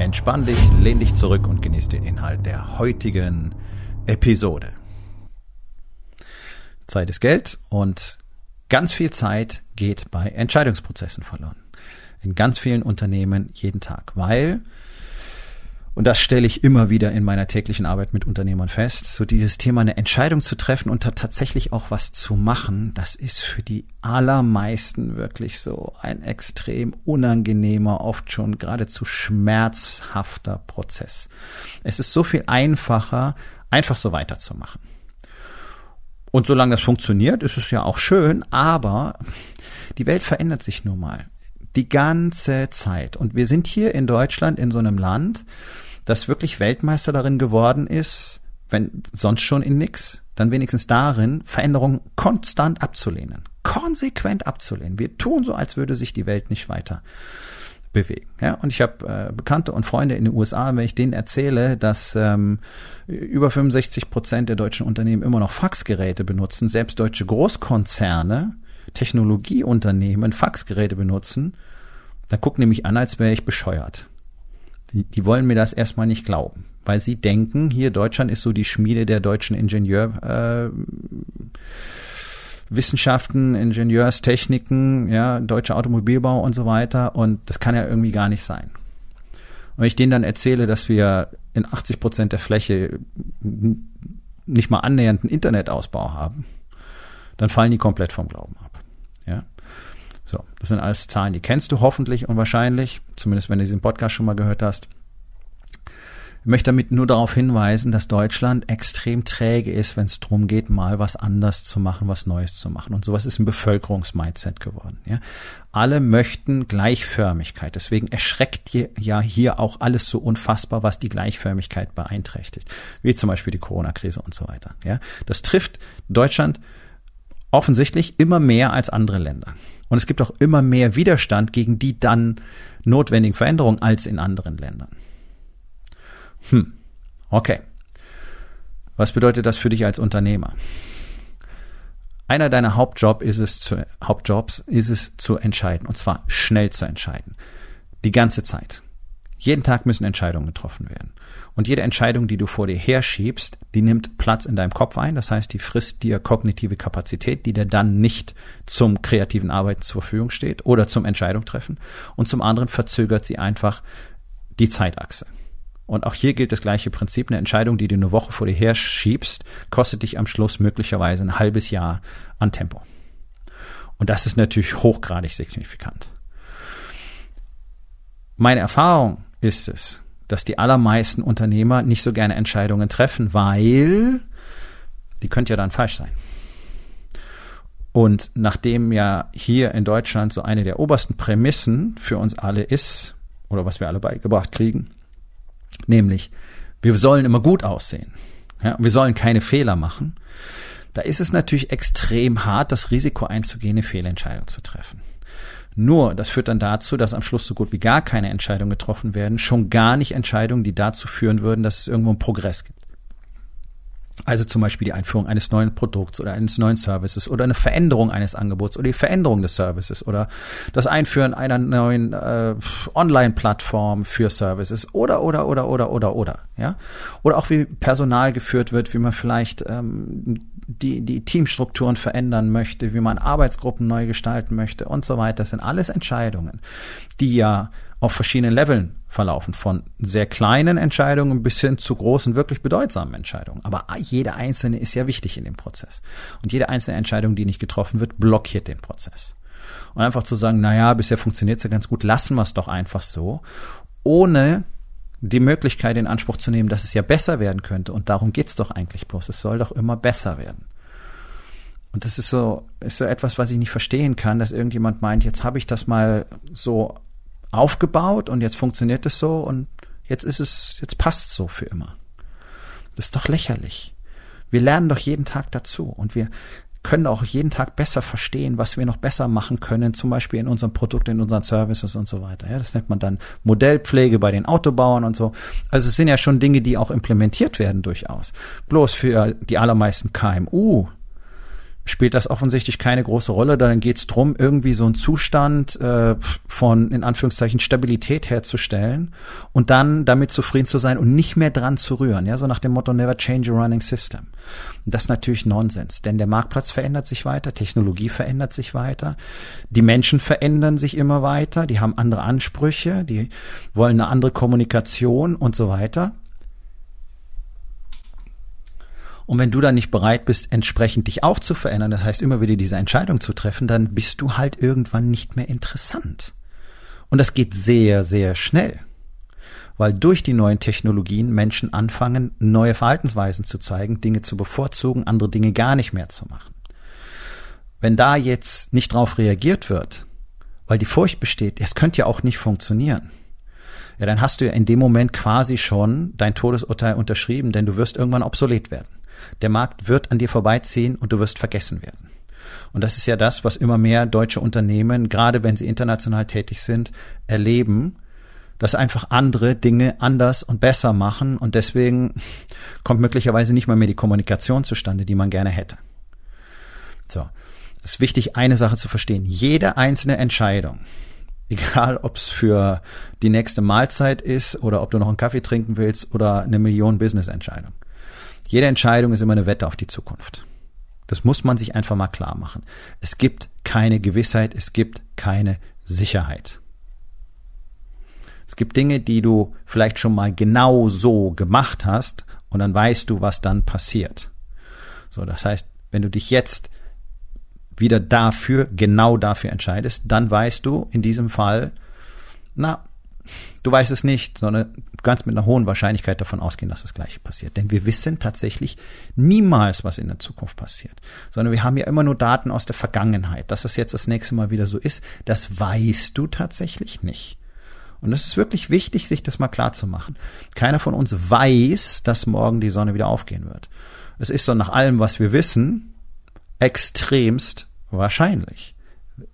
Entspann dich, lehn dich zurück und genieß den Inhalt der heutigen Episode. Zeit ist Geld und ganz viel Zeit geht bei Entscheidungsprozessen verloren. In ganz vielen Unternehmen jeden Tag, weil und das stelle ich immer wieder in meiner täglichen Arbeit mit Unternehmern fest, so dieses Thema eine Entscheidung zu treffen und tatsächlich auch was zu machen, das ist für die allermeisten wirklich so ein extrem unangenehmer, oft schon geradezu schmerzhafter Prozess. Es ist so viel einfacher, einfach so weiterzumachen. Und solange das funktioniert, ist es ja auch schön, aber die Welt verändert sich nun mal die ganze Zeit. Und wir sind hier in Deutschland in so einem Land, das wirklich Weltmeister darin geworden ist, wenn sonst schon in nix, dann wenigstens darin, Veränderungen konstant abzulehnen. Konsequent abzulehnen. Wir tun so, als würde sich die Welt nicht weiter bewegen. Ja, und ich habe äh, Bekannte und Freunde in den USA, wenn ich denen erzähle, dass ähm, über 65 Prozent der deutschen Unternehmen immer noch Faxgeräte benutzen, selbst deutsche Großkonzerne Technologieunternehmen Faxgeräte benutzen, dann gucken mich an, als wäre ich bescheuert. Die, die wollen mir das erstmal nicht glauben, weil sie denken, hier Deutschland ist so die Schmiede der deutschen Ingenieur. Äh, Wissenschaften, Ingenieurstechniken, ja, deutscher Automobilbau und so weiter. Und das kann ja irgendwie gar nicht sein. Und wenn ich denen dann erzähle, dass wir in 80 Prozent der Fläche nicht mal annähernd einen Internetausbau haben, dann fallen die komplett vom Glauben ab. So, das sind alles Zahlen, die kennst du hoffentlich und wahrscheinlich, zumindest wenn du diesen Podcast schon mal gehört hast. Ich möchte damit nur darauf hinweisen, dass Deutschland extrem träge ist, wenn es darum geht, mal was anders zu machen, was Neues zu machen. Und sowas ist ein Bevölkerungsmindset geworden. Ja? Alle möchten Gleichförmigkeit. Deswegen erschreckt ja hier auch alles so unfassbar, was die Gleichförmigkeit beeinträchtigt. Wie zum Beispiel die Corona-Krise und so weiter. Ja? Das trifft Deutschland offensichtlich immer mehr als andere Länder. Und es gibt auch immer mehr Widerstand gegen die dann notwendigen Veränderungen als in anderen Ländern. Hm, okay. Was bedeutet das für dich als Unternehmer? Einer deiner Hauptjob ist es zu, Hauptjobs ist es zu entscheiden. Und zwar schnell zu entscheiden. Die ganze Zeit. Jeden Tag müssen Entscheidungen getroffen werden. Und jede Entscheidung, die du vor dir herschiebst, die nimmt Platz in deinem Kopf ein. Das heißt, die frisst dir kognitive Kapazität, die dir dann nicht zum kreativen Arbeiten zur Verfügung steht oder zum Entscheidung treffen. Und zum anderen verzögert sie einfach die Zeitachse. Und auch hier gilt das gleiche Prinzip. Eine Entscheidung, die du eine Woche vor dir herschiebst, kostet dich am Schluss möglicherweise ein halbes Jahr an Tempo. Und das ist natürlich hochgradig signifikant. Meine Erfahrung ist es, dass die allermeisten Unternehmer nicht so gerne Entscheidungen treffen, weil die könnte ja dann falsch sein. Und nachdem ja hier in Deutschland so eine der obersten Prämissen für uns alle ist, oder was wir alle beigebracht kriegen, nämlich wir sollen immer gut aussehen, ja, wir sollen keine Fehler machen, da ist es natürlich extrem hart, das Risiko einzugehen, eine Fehlentscheidung zu treffen. Nur, das führt dann dazu, dass am Schluss so gut wie gar keine Entscheidungen getroffen werden, schon gar nicht Entscheidungen, die dazu führen würden, dass es irgendwo einen Progress gibt. Also zum Beispiel die Einführung eines neuen Produkts oder eines neuen Services oder eine Veränderung eines Angebots oder die Veränderung des Services oder das Einführen einer neuen äh, Online-Plattform für Services oder oder oder oder oder oder ja oder auch wie Personal geführt wird, wie man vielleicht ähm, die, die Teamstrukturen verändern möchte, wie man Arbeitsgruppen neu gestalten möchte und so weiter. Das sind alles Entscheidungen, die ja auf verschiedenen Leveln verlaufen, von sehr kleinen Entscheidungen bis hin zu großen, wirklich bedeutsamen Entscheidungen. Aber jede einzelne ist ja wichtig in dem Prozess. Und jede einzelne Entscheidung, die nicht getroffen wird, blockiert den Prozess. Und einfach zu sagen, na ja, bisher funktioniert es ja ganz gut, lassen wir es doch einfach so, ohne die Möglichkeit in Anspruch zu nehmen, dass es ja besser werden könnte. Und darum geht's doch eigentlich bloß. Es soll doch immer besser werden. Und das ist so, ist so etwas, was ich nicht verstehen kann, dass irgendjemand meint, jetzt habe ich das mal so aufgebaut und jetzt funktioniert es so und jetzt ist es, jetzt passt so für immer. Das ist doch lächerlich. Wir lernen doch jeden Tag dazu und wir können auch jeden Tag besser verstehen, was wir noch besser machen können, zum Beispiel in unserem Produkt, in unseren Services und so weiter. Ja, das nennt man dann Modellpflege bei den Autobauern und so. Also es sind ja schon Dinge, die auch implementiert werden durchaus. Bloß für die allermeisten KMU spielt das offensichtlich keine große Rolle. Dann geht es darum, irgendwie so einen Zustand äh, von, in Anführungszeichen, Stabilität herzustellen und dann damit zufrieden zu sein und nicht mehr dran zu rühren. Ja, so nach dem Motto, never change a running system. Und das ist natürlich Nonsens, denn der Marktplatz verändert sich weiter, Technologie verändert sich weiter, die Menschen verändern sich immer weiter, die haben andere Ansprüche, die wollen eine andere Kommunikation und so weiter. Und wenn du dann nicht bereit bist, entsprechend dich auch zu verändern, das heißt immer wieder diese Entscheidung zu treffen, dann bist du halt irgendwann nicht mehr interessant. Und das geht sehr, sehr schnell. Weil durch die neuen Technologien Menschen anfangen, neue Verhaltensweisen zu zeigen, Dinge zu bevorzugen, andere Dinge gar nicht mehr zu machen. Wenn da jetzt nicht drauf reagiert wird, weil die Furcht besteht, es könnte ja auch nicht funktionieren, ja, dann hast du ja in dem Moment quasi schon dein Todesurteil unterschrieben, denn du wirst irgendwann obsolet werden. Der Markt wird an dir vorbeiziehen und du wirst vergessen werden. Und das ist ja das, was immer mehr deutsche Unternehmen, gerade wenn sie international tätig sind, erleben, dass einfach andere Dinge anders und besser machen und deswegen kommt möglicherweise nicht mal mehr die Kommunikation zustande, die man gerne hätte. So. Es ist wichtig, eine Sache zu verstehen. Jede einzelne Entscheidung, egal ob es für die nächste Mahlzeit ist oder ob du noch einen Kaffee trinken willst oder eine Million Business-Entscheidung, jede Entscheidung ist immer eine Wette auf die Zukunft. Das muss man sich einfach mal klar machen. Es gibt keine Gewissheit, es gibt keine Sicherheit. Es gibt Dinge, die du vielleicht schon mal genau so gemacht hast und dann weißt du, was dann passiert. So, das heißt, wenn du dich jetzt wieder dafür, genau dafür entscheidest, dann weißt du in diesem Fall, na, Du weißt es nicht, sondern du kannst mit einer hohen Wahrscheinlichkeit davon ausgehen, dass das Gleiche passiert. Denn wir wissen tatsächlich niemals, was in der Zukunft passiert, sondern wir haben ja immer nur Daten aus der Vergangenheit. Dass das jetzt das nächste Mal wieder so ist, das weißt du tatsächlich nicht. Und es ist wirklich wichtig, sich das mal klar zu machen. Keiner von uns weiß, dass morgen die Sonne wieder aufgehen wird. Es ist so nach allem, was wir wissen, extremst wahrscheinlich.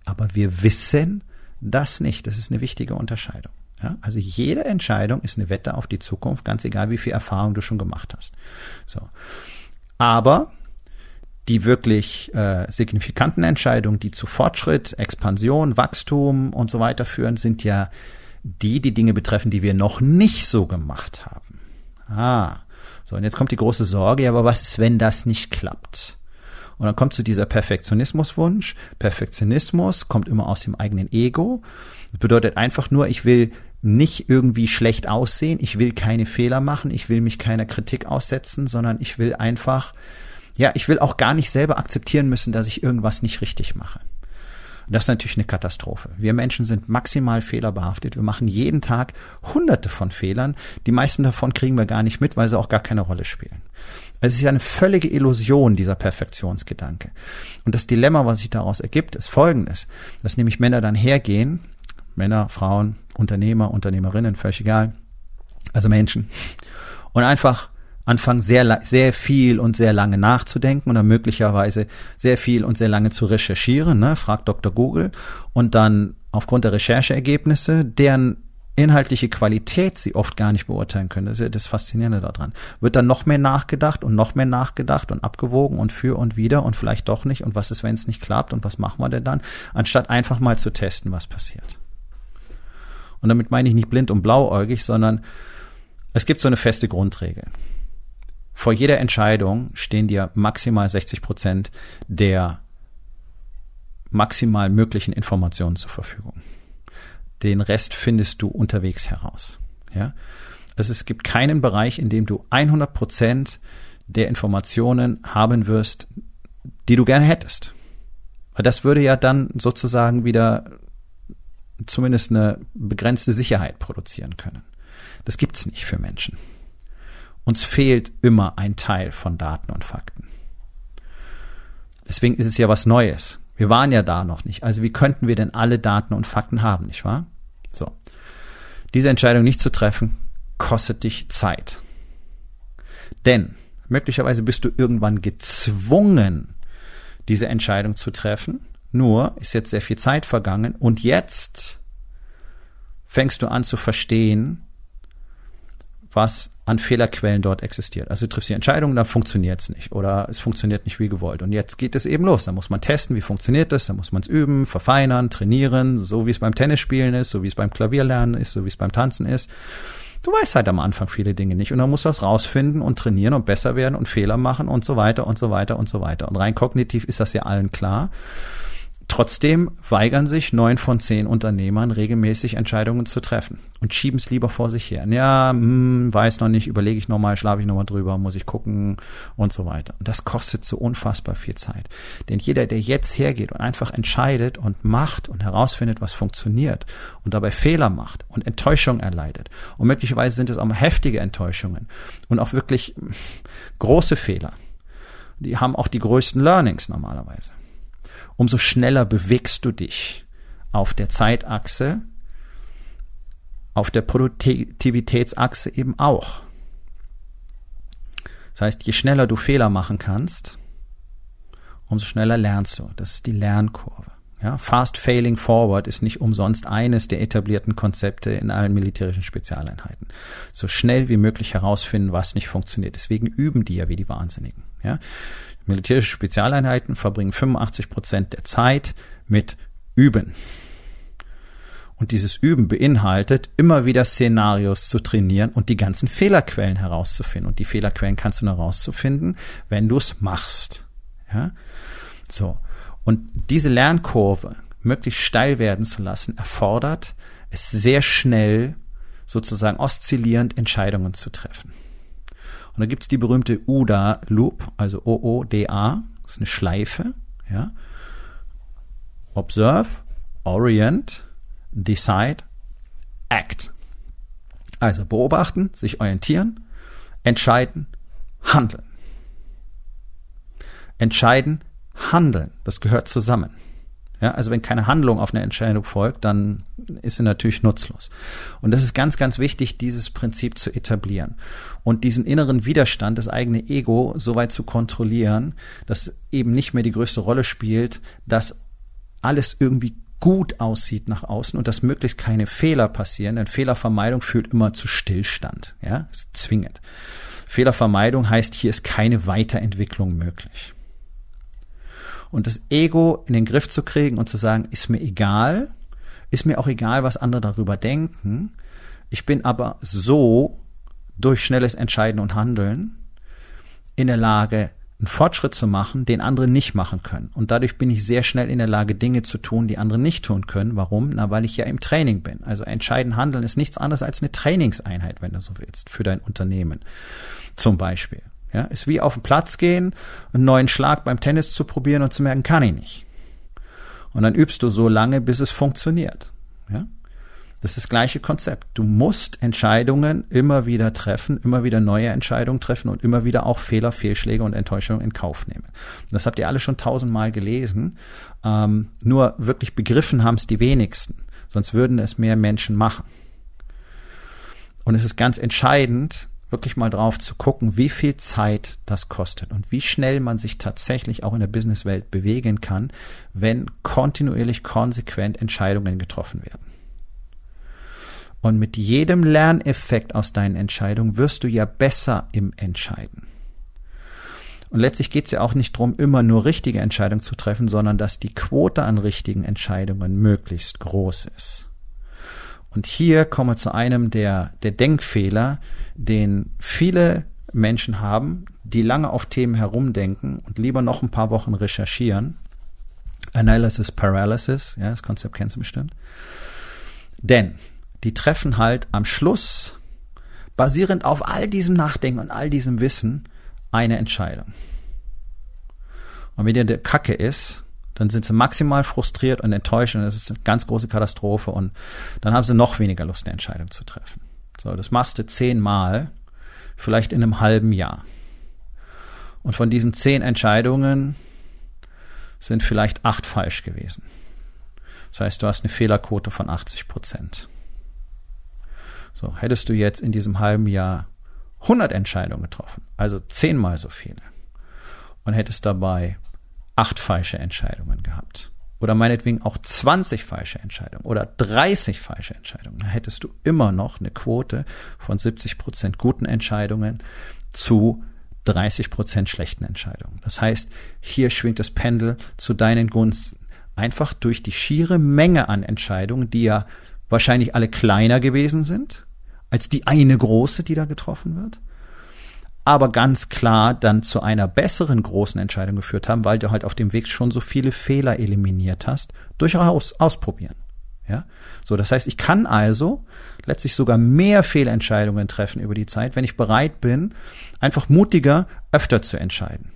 Aber wir wissen das nicht. Das ist eine wichtige Unterscheidung. Ja, also jede Entscheidung ist eine Wette auf die Zukunft, ganz egal, wie viel Erfahrung du schon gemacht hast. So. Aber die wirklich äh, signifikanten Entscheidungen, die zu Fortschritt, Expansion, Wachstum und so weiter führen, sind ja die, die Dinge betreffen, die wir noch nicht so gemacht haben. Ah, so und jetzt kommt die große Sorge, ja, aber was ist, wenn das nicht klappt? Und dann kommt zu dieser Perfektionismuswunsch. Perfektionismus kommt immer aus dem eigenen Ego. Das bedeutet einfach nur, ich will nicht irgendwie schlecht aussehen, ich will keine Fehler machen, ich will mich keiner Kritik aussetzen, sondern ich will einfach, ja, ich will auch gar nicht selber akzeptieren müssen, dass ich irgendwas nicht richtig mache. Und das ist natürlich eine Katastrophe. Wir Menschen sind maximal fehlerbehaftet. Wir machen jeden Tag hunderte von Fehlern. Die meisten davon kriegen wir gar nicht mit, weil sie auch gar keine Rolle spielen. Es ist ja eine völlige Illusion, dieser Perfektionsgedanke. Und das Dilemma, was sich daraus ergibt, ist folgendes, dass nämlich Männer dann hergehen Männer, Frauen, Unternehmer, Unternehmerinnen, völlig egal. Also Menschen. Und einfach anfangen, sehr, sehr viel und sehr lange nachzudenken oder möglicherweise sehr viel und sehr lange zu recherchieren, ne? fragt Dr. Google und dann aufgrund der Rechercheergebnisse, deren inhaltliche Qualität sie oft gar nicht beurteilen können. Das ist ja das Faszinierende daran. Wird dann noch mehr nachgedacht und noch mehr nachgedacht und abgewogen und für und wieder und vielleicht doch nicht und was ist, wenn es nicht klappt und was machen wir denn dann, anstatt einfach mal zu testen, was passiert. Und damit meine ich nicht blind und blauäugig, sondern es gibt so eine feste Grundregel. Vor jeder Entscheidung stehen dir maximal 60 Prozent der maximal möglichen Informationen zur Verfügung. Den Rest findest du unterwegs heraus. Ja? Also es gibt keinen Bereich, in dem du 100 Prozent der Informationen haben wirst, die du gerne hättest. Weil das würde ja dann sozusagen wieder zumindest eine begrenzte Sicherheit produzieren können. Das gibt's nicht für Menschen. Uns fehlt immer ein Teil von Daten und Fakten. Deswegen ist es ja was Neues. Wir waren ja da noch nicht. Also wie könnten wir denn alle Daten und Fakten haben, nicht wahr? So. Diese Entscheidung nicht zu treffen, kostet dich Zeit. Denn möglicherweise bist du irgendwann gezwungen, diese Entscheidung zu treffen. Nur ist jetzt sehr viel Zeit vergangen und jetzt fängst du an zu verstehen, was an Fehlerquellen dort existiert. Also du triffst die Entscheidung, dann funktioniert es nicht oder es funktioniert nicht wie gewollt. Und jetzt geht es eben los. Da muss man testen, wie funktioniert das, da muss man es üben, verfeinern, trainieren, so wie es beim Tennisspielen ist, so wie es beim Klavierlernen ist, so wie es beim Tanzen ist. Du weißt halt am Anfang viele Dinge nicht und dann musst du das rausfinden und trainieren und besser werden und Fehler machen und so weiter und so weiter und so weiter. Und rein kognitiv ist das ja allen klar. Trotzdem weigern sich neun von zehn Unternehmern regelmäßig Entscheidungen zu treffen und schieben es lieber vor sich her. Ja, hm, weiß noch nicht, überlege ich nochmal, schlafe ich nochmal drüber, muss ich gucken und so weiter. Und das kostet so unfassbar viel Zeit. Denn jeder, der jetzt hergeht und einfach entscheidet und macht und herausfindet, was funktioniert und dabei Fehler macht und Enttäuschung erleidet und möglicherweise sind es auch heftige Enttäuschungen und auch wirklich große Fehler, die haben auch die größten Learnings normalerweise umso schneller bewegst du dich auf der Zeitachse, auf der Produktivitätsachse eben auch. Das heißt, je schneller du Fehler machen kannst, umso schneller lernst du. Das ist die Lernkurve. Ja, Fast Failing Forward ist nicht umsonst eines der etablierten Konzepte in allen militärischen Spezialeinheiten. So schnell wie möglich herausfinden, was nicht funktioniert. Deswegen üben die ja wie die Wahnsinnigen. Ja, Militärische Spezialeinheiten verbringen 85 Prozent der Zeit mit Üben. Und dieses Üben beinhaltet, immer wieder Szenarios zu trainieren und die ganzen Fehlerquellen herauszufinden. Und die Fehlerquellen kannst du nur herauszufinden, wenn du es machst. Ja? So. Und diese Lernkurve möglichst steil werden zu lassen, erfordert es sehr schnell sozusagen oszillierend Entscheidungen zu treffen. Und da gibt's die berühmte UDA Loop, also O-O-D-A, ist eine Schleife, ja. Observe, Orient, Decide, Act. Also beobachten, sich orientieren, entscheiden, handeln. Entscheiden, handeln, das gehört zusammen. Ja, also wenn keine Handlung auf eine Entscheidung folgt, dann ist sie natürlich nutzlos. Und das ist ganz, ganz wichtig, dieses Prinzip zu etablieren und diesen inneren Widerstand, das eigene Ego so weit zu kontrollieren, dass eben nicht mehr die größte Rolle spielt, dass alles irgendwie gut aussieht nach außen und dass möglichst keine Fehler passieren, denn Fehlervermeidung führt immer zu Stillstand, ja, zwingend. Fehlervermeidung heißt, hier ist keine Weiterentwicklung möglich. Und das Ego in den Griff zu kriegen und zu sagen, ist mir egal, ist mir auch egal, was andere darüber denken. Ich bin aber so durch schnelles Entscheiden und Handeln in der Lage, einen Fortschritt zu machen, den andere nicht machen können. Und dadurch bin ich sehr schnell in der Lage, Dinge zu tun, die andere nicht tun können. Warum? Na, weil ich ja im Training bin. Also entscheiden, handeln ist nichts anderes als eine Trainingseinheit, wenn du so willst, für dein Unternehmen. Zum Beispiel. Ja, ist wie auf den Platz gehen, einen neuen Schlag beim Tennis zu probieren und zu merken, kann ich nicht. Und dann übst du so lange, bis es funktioniert. Ja? Das ist das gleiche Konzept. Du musst Entscheidungen immer wieder treffen, immer wieder neue Entscheidungen treffen und immer wieder auch Fehler, Fehlschläge und Enttäuschungen in Kauf nehmen. Das habt ihr alle schon tausendmal gelesen. Ähm, nur wirklich begriffen haben es die wenigsten. Sonst würden es mehr Menschen machen. Und es ist ganz entscheidend, wirklich mal drauf zu gucken, wie viel Zeit das kostet und wie schnell man sich tatsächlich auch in der Businesswelt bewegen kann, wenn kontinuierlich konsequent Entscheidungen getroffen werden. Und mit jedem Lerneffekt aus deinen Entscheidungen wirst du ja besser im Entscheiden. Und letztlich geht es ja auch nicht darum, immer nur richtige Entscheidungen zu treffen, sondern dass die Quote an richtigen Entscheidungen möglichst groß ist. Und hier kommen wir zu einem der, der Denkfehler, den viele Menschen haben, die lange auf Themen herumdenken und lieber noch ein paar Wochen recherchieren. Analysis Paralysis, ja, das Konzept kennst du bestimmt. Denn die treffen halt am Schluss, basierend auf all diesem Nachdenken und all diesem Wissen, eine Entscheidung. Und wenn dir der Kacke ist, dann sind sie maximal frustriert und enttäuscht und das ist eine ganz große Katastrophe und dann haben sie noch weniger Lust, eine Entscheidung zu treffen. So, das machst du zehnmal, vielleicht in einem halben Jahr. Und von diesen zehn Entscheidungen sind vielleicht acht falsch gewesen. Das heißt, du hast eine Fehlerquote von 80 Prozent. So, hättest du jetzt in diesem halben Jahr 100 Entscheidungen getroffen, also zehnmal so viele, und hättest dabei acht falsche Entscheidungen gehabt, oder meinetwegen auch 20 falsche Entscheidungen oder 30 falsche Entscheidungen, dann hättest du immer noch eine Quote von 70 Prozent guten Entscheidungen zu 30 Prozent schlechten Entscheidungen. Das heißt, hier schwingt das Pendel zu deinen Gunsten. Einfach durch die schiere Menge an Entscheidungen, die ja wahrscheinlich alle kleiner gewesen sind, als die eine große, die da getroffen wird, aber ganz klar dann zu einer besseren großen Entscheidung geführt haben, weil du halt auf dem Weg schon so viele Fehler eliminiert hast, durchaus ausprobieren. Ja, so das heißt, ich kann also letztlich sogar mehr Fehlentscheidungen treffen über die Zeit, wenn ich bereit bin, einfach mutiger öfter zu entscheiden.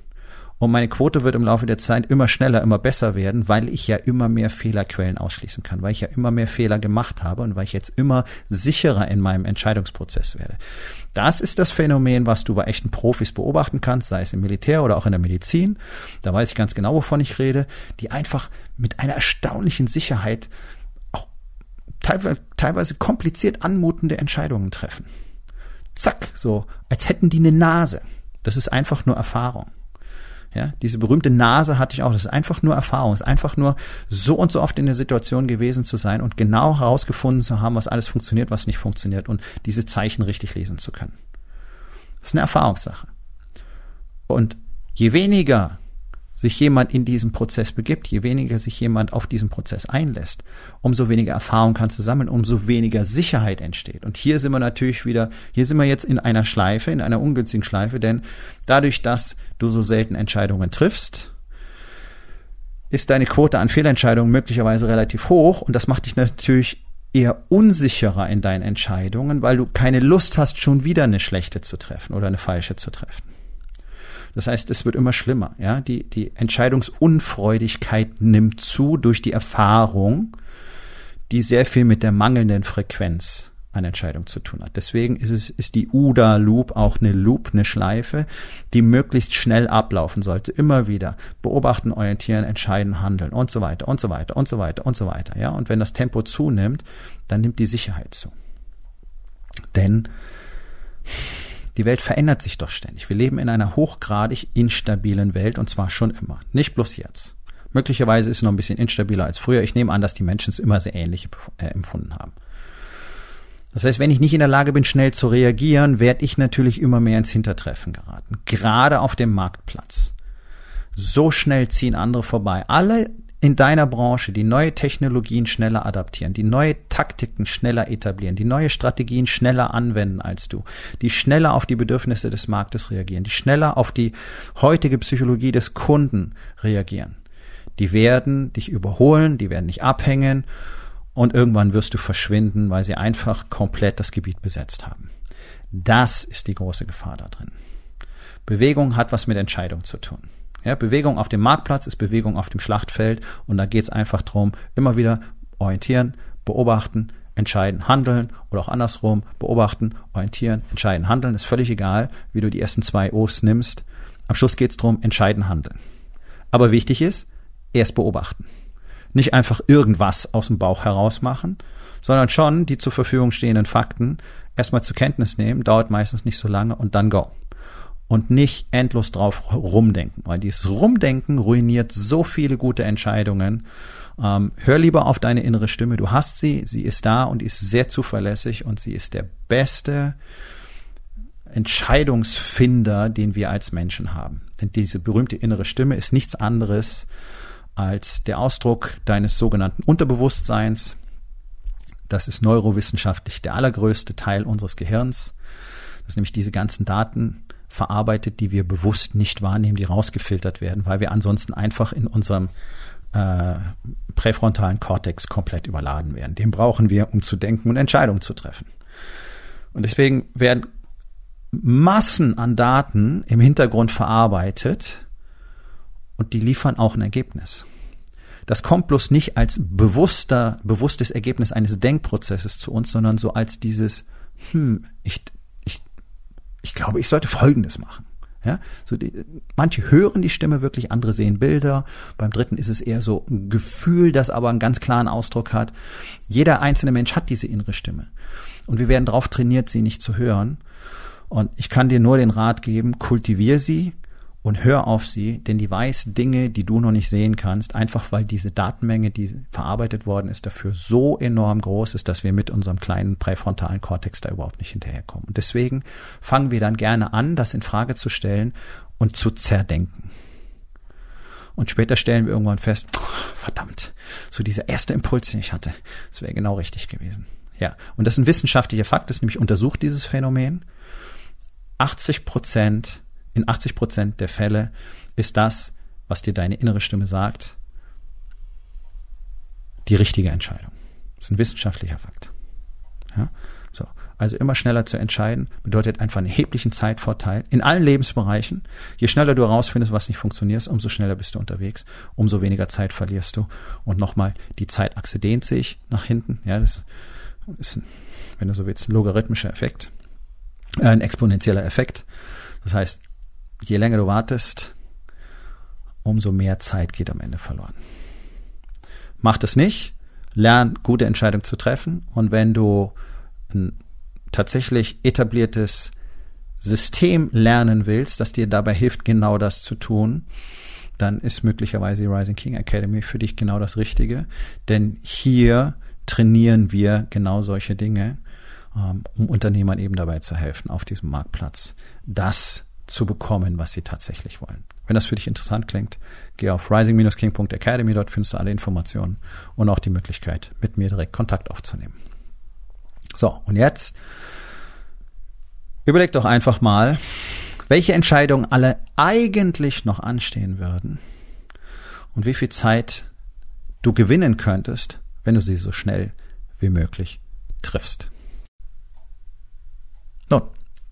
Und meine Quote wird im Laufe der Zeit immer schneller, immer besser werden, weil ich ja immer mehr Fehlerquellen ausschließen kann, weil ich ja immer mehr Fehler gemacht habe und weil ich jetzt immer sicherer in meinem Entscheidungsprozess werde. Das ist das Phänomen, was du bei echten Profis beobachten kannst, sei es im Militär oder auch in der Medizin. Da weiß ich ganz genau, wovon ich rede, die einfach mit einer erstaunlichen Sicherheit auch teilweise, teilweise kompliziert anmutende Entscheidungen treffen. Zack, so, als hätten die eine Nase. Das ist einfach nur Erfahrung. Ja, diese berühmte Nase hatte ich auch. Das ist einfach nur Erfahrung. Es ist einfach nur so und so oft in der Situation gewesen zu sein und genau herausgefunden zu haben, was alles funktioniert, was nicht funktioniert und diese Zeichen richtig lesen zu können. Das ist eine Erfahrungssache. Und je weniger sich jemand in diesen Prozess begibt, je weniger sich jemand auf diesen Prozess einlässt, umso weniger Erfahrung kannst du sammeln, umso weniger Sicherheit entsteht. Und hier sind wir natürlich wieder, hier sind wir jetzt in einer Schleife, in einer ungünstigen Schleife, denn dadurch, dass du so selten Entscheidungen triffst, ist deine Quote an Fehlentscheidungen möglicherweise relativ hoch und das macht dich natürlich eher unsicherer in deinen Entscheidungen, weil du keine Lust hast, schon wieder eine schlechte zu treffen oder eine falsche zu treffen. Das heißt, es wird immer schlimmer. Ja, die die Entscheidungsunfreudigkeit nimmt zu durch die Erfahrung, die sehr viel mit der mangelnden Frequenz an Entscheidung zu tun hat. Deswegen ist es ist die UDA Loop auch eine Loop, eine Schleife, die möglichst schnell ablaufen sollte. Immer wieder beobachten, orientieren, entscheiden, handeln und so weiter und so weiter und so weiter und so weiter. Ja, und wenn das Tempo zunimmt, dann nimmt die Sicherheit zu. Denn die Welt verändert sich doch ständig. Wir leben in einer hochgradig instabilen Welt und zwar schon immer. Nicht bloß jetzt. Möglicherweise ist es noch ein bisschen instabiler als früher. Ich nehme an, dass die Menschen es immer sehr ähnlich äh, empfunden haben. Das heißt, wenn ich nicht in der Lage bin, schnell zu reagieren, werde ich natürlich immer mehr ins Hintertreffen geraten. Gerade auf dem Marktplatz. So schnell ziehen andere vorbei. Alle in deiner Branche die neue Technologien schneller adaptieren, die neue Taktiken schneller etablieren, die neue Strategien schneller anwenden als du, die schneller auf die Bedürfnisse des Marktes reagieren, die schneller auf die heutige Psychologie des Kunden reagieren. Die werden dich überholen, die werden dich abhängen und irgendwann wirst du verschwinden, weil sie einfach komplett das Gebiet besetzt haben. Das ist die große Gefahr da drin. Bewegung hat was mit Entscheidung zu tun. Ja, Bewegung auf dem Marktplatz ist Bewegung auf dem Schlachtfeld und da geht es einfach drum, immer wieder orientieren, beobachten, entscheiden, handeln oder auch andersrum, beobachten, orientieren, entscheiden, handeln. Ist völlig egal, wie du die ersten zwei O's nimmst. Am Schluss geht es drum, entscheiden, handeln. Aber wichtig ist, erst beobachten. Nicht einfach irgendwas aus dem Bauch heraus machen, sondern schon die zur Verfügung stehenden Fakten erstmal zur Kenntnis nehmen, dauert meistens nicht so lange und dann go und nicht endlos drauf rumdenken, weil dieses Rumdenken ruiniert so viele gute Entscheidungen. Ähm, hör lieber auf deine innere Stimme. Du hast sie, sie ist da und ist sehr zuverlässig und sie ist der beste Entscheidungsfinder, den wir als Menschen haben. Denn diese berühmte innere Stimme ist nichts anderes als der Ausdruck deines sogenannten Unterbewusstseins. Das ist neurowissenschaftlich der allergrößte Teil unseres Gehirns. Das ist nämlich diese ganzen Daten, verarbeitet, die wir bewusst nicht wahrnehmen, die rausgefiltert werden, weil wir ansonsten einfach in unserem äh, präfrontalen Kortex komplett überladen werden. Den brauchen wir, um zu denken und Entscheidungen zu treffen. Und deswegen werden Massen an Daten im Hintergrund verarbeitet und die liefern auch ein Ergebnis. Das kommt bloß nicht als bewusster, bewusstes Ergebnis eines Denkprozesses zu uns, sondern so als dieses, hm, ich ich glaube, ich sollte Folgendes machen. Ja, so die, manche hören die Stimme wirklich, andere sehen Bilder. Beim dritten ist es eher so ein Gefühl, das aber einen ganz klaren Ausdruck hat. Jeder einzelne Mensch hat diese innere Stimme. Und wir werden darauf trainiert, sie nicht zu hören. Und ich kann dir nur den Rat geben, kultivier sie, und hör auf sie, denn die weiß Dinge, die du noch nicht sehen kannst, einfach weil diese Datenmenge, die verarbeitet worden ist, dafür so enorm groß ist, dass wir mit unserem kleinen präfrontalen Kortex da überhaupt nicht hinterherkommen. Und deswegen fangen wir dann gerne an, das in Frage zu stellen und zu zerdenken. Und später stellen wir irgendwann fest, verdammt, so dieser erste Impuls, den ich hatte, das wäre genau richtig gewesen. Ja, und das ist ein wissenschaftlicher Fakt, das nämlich untersucht dieses Phänomen. 80 Prozent in 80 Prozent der Fälle ist das, was dir deine innere Stimme sagt, die richtige Entscheidung. Das ist ein wissenschaftlicher Fakt. Ja? So. Also immer schneller zu entscheiden bedeutet einfach einen erheblichen Zeitvorteil in allen Lebensbereichen. Je schneller du herausfindest, was nicht funktioniert, umso schneller bist du unterwegs, umso weniger Zeit verlierst du. Und nochmal, die Zeitachse dehnt sich nach hinten. Ja, das ist, wenn du so willst, ein logarithmischer Effekt, äh, ein exponentieller Effekt. Das heißt, je länger du wartest, umso mehr Zeit geht am Ende verloren. Mach das nicht, lern gute Entscheidungen zu treffen und wenn du ein tatsächlich etabliertes System lernen willst, das dir dabei hilft, genau das zu tun, dann ist möglicherweise die Rising King Academy für dich genau das Richtige. Denn hier trainieren wir genau solche Dinge, ähm, um Unternehmern eben dabei zu helfen, auf diesem Marktplatz das zu bekommen, was sie tatsächlich wollen. Wenn das für dich interessant klingt, geh auf rising-king.academy, dort findest du alle Informationen und auch die Möglichkeit, mit mir direkt Kontakt aufzunehmen. So, und jetzt überleg doch einfach mal, welche Entscheidungen alle eigentlich noch anstehen würden und wie viel Zeit du gewinnen könntest, wenn du sie so schnell wie möglich triffst.